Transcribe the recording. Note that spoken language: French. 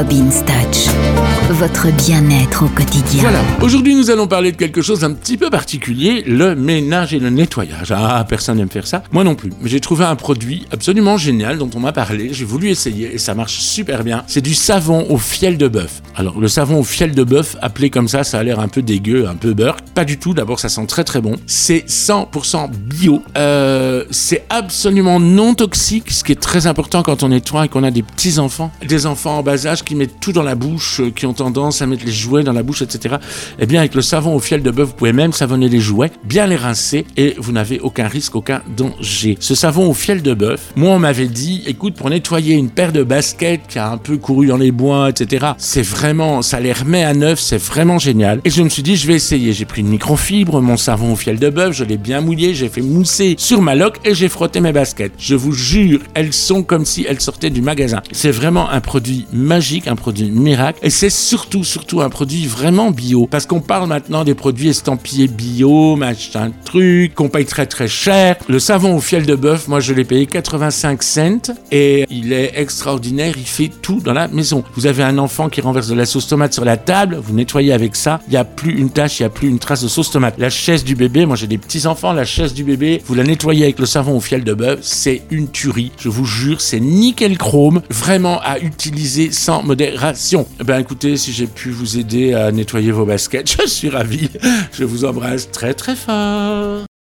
Robin Touch, votre bien-être au quotidien. Voilà. Aujourd'hui, nous allons parler de quelque chose d'un petit peu particulier, le ménage et le nettoyage. Ah, personne n'aime faire ça. Moi non plus. Mais j'ai trouvé un produit absolument génial dont on m'a parlé. J'ai voulu essayer et ça marche super bien. C'est du savon au fiel de bœuf. Alors, le savon au fiel de bœuf, appelé comme ça, ça a l'air un peu dégueu, un peu beurre. Pas du tout. D'abord, ça sent très très bon. C'est 100% bio. Euh, c'est absolument non toxique, ce qui est très important quand on nettoie et qu'on a des petits enfants, des enfants en bas âge qui mettent tout dans la bouche, euh, qui ont tendance à mettre les jouets dans la bouche, etc. Eh bien, avec le savon au fiel de bœuf, vous pouvez même savonner les jouets, bien les rincer et vous n'avez aucun risque, aucun danger. Ce savon au fiel de bœuf, moi, on m'avait dit, écoute, pour nettoyer une paire de baskets qui a un peu couru dans les bois, etc., c'est vraiment, ça les remet à neuf, c'est vraiment génial. Et je me suis dit, je vais essayer. J'ai pris une microfibre, mon savon au fiel de bœuf, je l'ai bien mouillé, j'ai fait mousser sur ma loque et j'ai frotté mes baskets. Je vous jure, elles sont comme si elles sortaient du magasin. C'est vraiment un produit magique, un produit miracle. Et c'est surtout, surtout un produit vraiment bio. Parce qu'on parle maintenant des produits estampillés bio, machin truc, qu'on paye très très cher. Le savon au fiel de bœuf, moi je l'ai payé 85 cents et il est extraordinaire. Il fait tout dans la maison. Vous avez un enfant qui renverse de la sauce tomate sur la table, vous nettoyez avec ça. Il n'y a plus une tache, il n'y a plus une trace de sauce tomate. La chaise du bébé, moi j'ai des petits enfants, la chaise du bébé, vous la nettoyez avec le savon au fiel de bœuf, c'est une tuerie. Je vous jure, c'est nickel chrome, vraiment à utiliser sans modération. Eh Ben écoutez, si j'ai pu vous aider à nettoyer vos baskets, je suis ravi. Je vous embrasse très très fort.